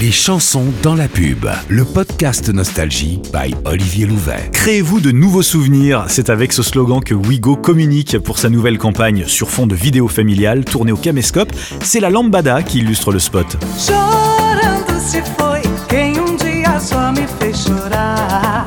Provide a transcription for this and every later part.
Les chansons dans la pub, le podcast Nostalgie by Olivier Louvet. Créez-vous de nouveaux souvenirs, c'est avec ce slogan que Wigo communique pour sa nouvelle campagne sur fond de vidéo familiale tournée au caméscope. C'est la lambada qui illustre le spot.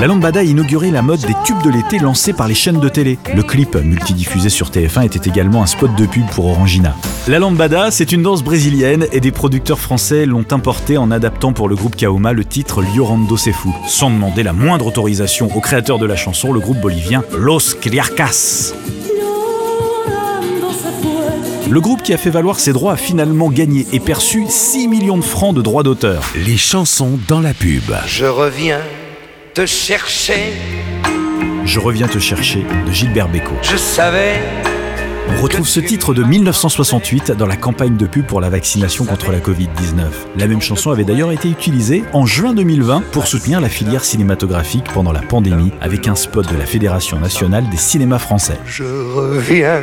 La lambada a inauguré la mode des tubes de l'été lancés par les chaînes de télé. Le clip, multidiffusé sur TF1, était également un spot de pub pour Orangina. La lambada, c'est une danse brésilienne et des producteurs français l'ont importée en adaptant pour le groupe Kaoma le titre Llorando se fou, sans demander la moindre autorisation au créateur de la chanson, le groupe bolivien Los Criarcas. Le groupe qui a fait valoir ses droits a finalement gagné et perçu 6 millions de francs de droits d'auteur. Les chansons dans la pub. Je reviens te chercher. Je reviens te chercher de Gilbert Bécaud. Je savais. On retrouve ce titre de 1968 dans la campagne de pub pour la vaccination contre la Covid-19. La même chanson avait d'ailleurs été utilisée en juin 2020 pour soutenir la filière cinématographique pendant la pandémie avec un spot de la Fédération nationale des cinémas français. Je reviens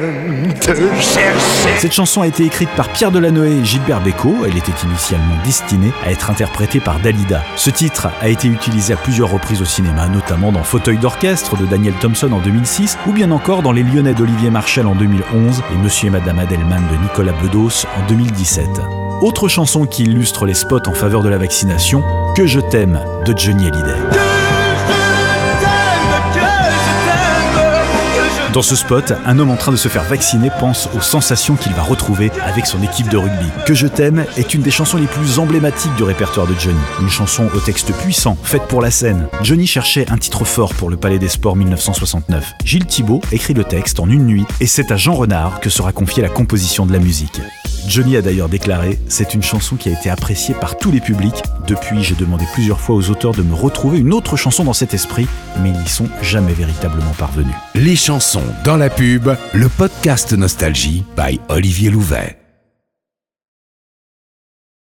te chercher. Cette chanson a été écrite par Pierre Delanoë et Gilbert Bécaud. Elle était initialement destinée à être interprétée par Dalida. Ce titre a été utilisé à plusieurs reprises au cinéma, notamment dans Fauteuil d'orchestre de Daniel Thompson en 2006 ou bien encore dans Les Lyonnais d'Olivier Marchal en 2011 et Monsieur et Madame Adelman de Nicolas Bedos en 2017. Autre chanson qui illustre les spots en faveur de la vaccination, Que je t'aime de Johnny Hallyday. Dans ce spot, un homme en train de se faire vacciner pense aux sensations qu'il va retrouver avec son équipe de rugby. Que je t'aime est une des chansons les plus emblématiques du répertoire de Johnny. Une chanson au texte puissant, faite pour la scène. Johnny cherchait un titre fort pour le Palais des Sports 1969. Gilles Thibault écrit le texte en une nuit et c'est à Jean Renard que sera confiée la composition de la musique. Johnny a d'ailleurs déclaré C'est une chanson qui a été appréciée par tous les publics. Depuis, j'ai demandé plusieurs fois aux auteurs de me retrouver une autre chanson dans cet esprit, mais ils n'y sont jamais véritablement parvenus. Les chansons dans la pub, le podcast Nostalgie by Olivier Louvet.